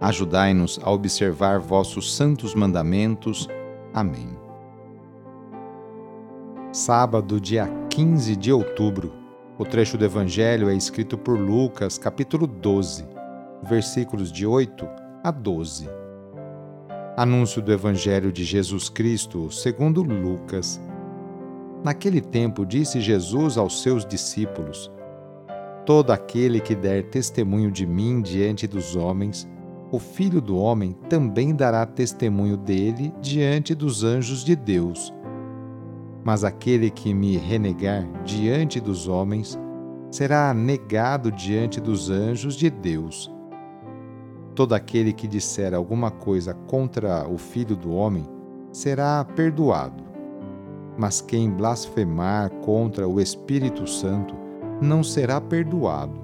Ajudai-nos a observar vossos santos mandamentos. Amém. Sábado, dia 15 de outubro. O trecho do Evangelho é escrito por Lucas, capítulo 12, versículos de 8 a 12. Anúncio do Evangelho de Jesus Cristo, segundo Lucas. Naquele tempo disse Jesus aos seus discípulos: Todo aquele que der testemunho de mim diante dos homens, o Filho do Homem também dará testemunho dele diante dos anjos de Deus. Mas aquele que me renegar diante dos homens será negado diante dos anjos de Deus. Todo aquele que disser alguma coisa contra o Filho do Homem será perdoado. Mas quem blasfemar contra o Espírito Santo não será perdoado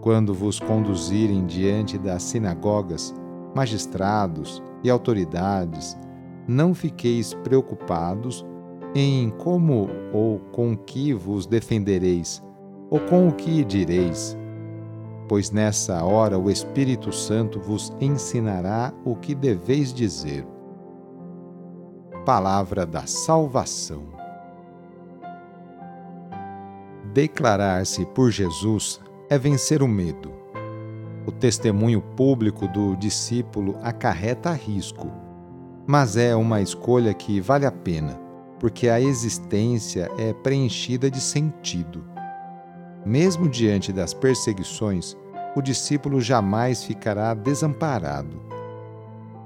quando vos conduzirem diante das sinagogas, magistrados e autoridades, não fiqueis preocupados em como ou com que vos defendereis, ou com o que direis, pois nessa hora o Espírito Santo vos ensinará o que deveis dizer. Palavra da Salvação. Declarar-se por Jesus é vencer o medo. O testemunho público do discípulo acarreta risco, mas é uma escolha que vale a pena, porque a existência é preenchida de sentido. Mesmo diante das perseguições, o discípulo jamais ficará desamparado.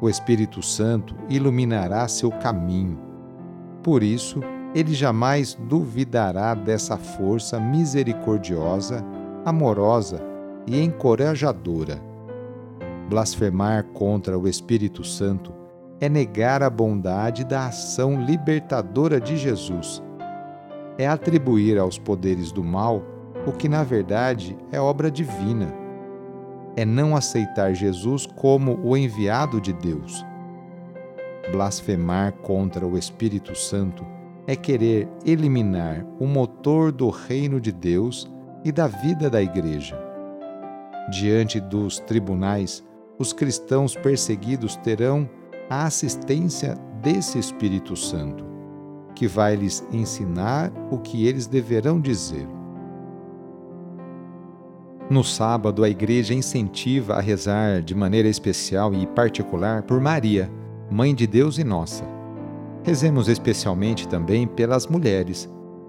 O Espírito Santo iluminará seu caminho. Por isso, ele jamais duvidará dessa força misericordiosa amorosa e encorajadora. Blasfemar contra o Espírito Santo é negar a bondade da ação libertadora de Jesus. É atribuir aos poderes do mal o que na verdade é obra divina. É não aceitar Jesus como o enviado de Deus. Blasfemar contra o Espírito Santo é querer eliminar o motor do reino de Deus e da vida da Igreja. Diante dos tribunais, os cristãos perseguidos terão a assistência desse Espírito Santo, que vai lhes ensinar o que eles deverão dizer. No sábado, a Igreja incentiva a rezar de maneira especial e particular por Maria, Mãe de Deus e nossa. Rezemos especialmente também pelas mulheres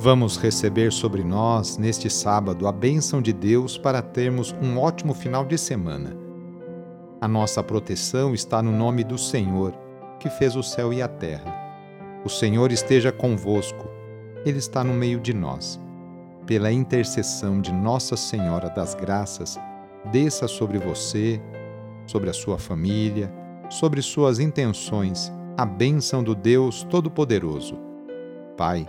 Vamos receber sobre nós, neste sábado, a bênção de Deus para termos um ótimo final de semana. A nossa proteção está no nome do Senhor, que fez o céu e a terra. O Senhor esteja convosco, Ele está no meio de nós. Pela intercessão de Nossa Senhora das Graças, desça sobre você, sobre a sua família, sobre suas intenções, a bênção do Deus Todo-Poderoso. Pai,